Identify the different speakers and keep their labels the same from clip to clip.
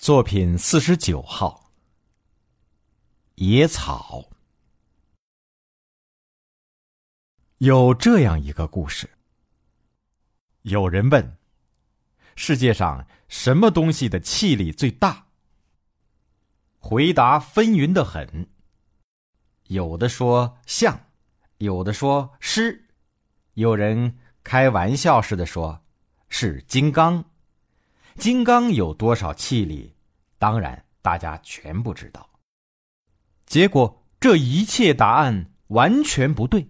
Speaker 1: 作品四十九号。野草。有这样一个故事：有人问，世界上什么东西的气力最大？回答纷纭的很。有的说象，有的说狮，有人开玩笑似的说，是金刚。金刚有多少气力？当然，大家全不知道。结果，这一切答案完全不对。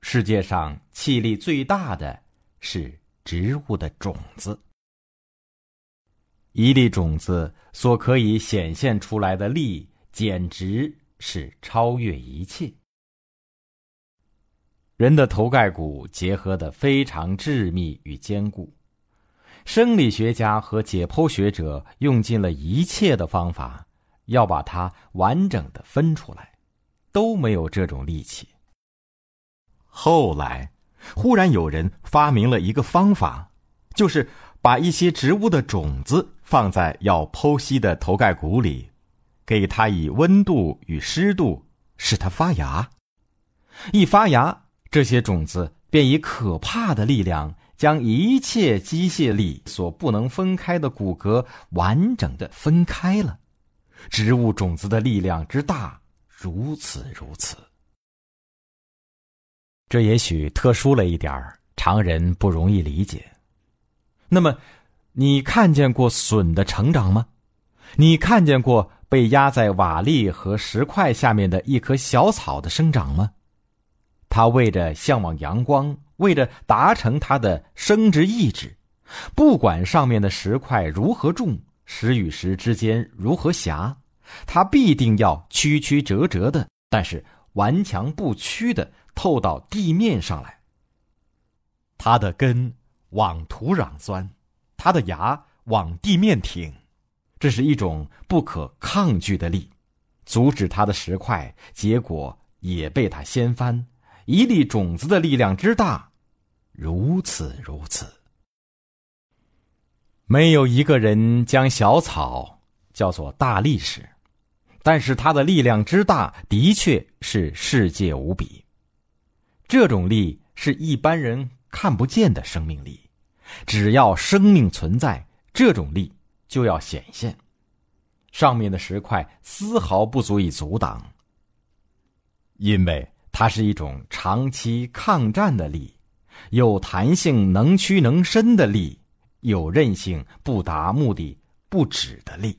Speaker 1: 世界上气力最大的是植物的种子，一粒种子所可以显现出来的力，简直是超越一切。人的头盖骨结合的非常致密与坚固。生理学家和解剖学者用尽了一切的方法，要把它完整的分出来，都没有这种力气。后来，忽然有人发明了一个方法，就是把一些植物的种子放在要剖析的头盖骨里，给它以温度与湿度，使它发芽。一发芽，这些种子便以可怕的力量。将一切机械力所不能分开的骨骼完整的分开了，植物种子的力量之大，如此如此。这也许特殊了一点儿，常人不容易理解。那么，你看见过笋的成长吗？你看见过被压在瓦砾和石块下面的一棵小草的生长吗？它为着向往阳光。为了达成它的生殖意志，不管上面的石块如何重，石与石之间如何狭，它必定要曲曲折折的，但是顽强不屈的透到地面上来。它的根往土壤钻，它的牙往地面挺，这是一种不可抗拒的力，阻止它的石块，结果也被它掀翻。一粒种子的力量之大，如此如此。没有一个人将小草叫做大力士，但是它的力量之大，的确是世界无比。这种力是一般人看不见的生命力，只要生命存在，这种力就要显现。上面的石块丝毫不足以阻挡，因为。它是一种长期抗战的力，有弹性、能屈能伸的力，有韧性、不达目的不止的力。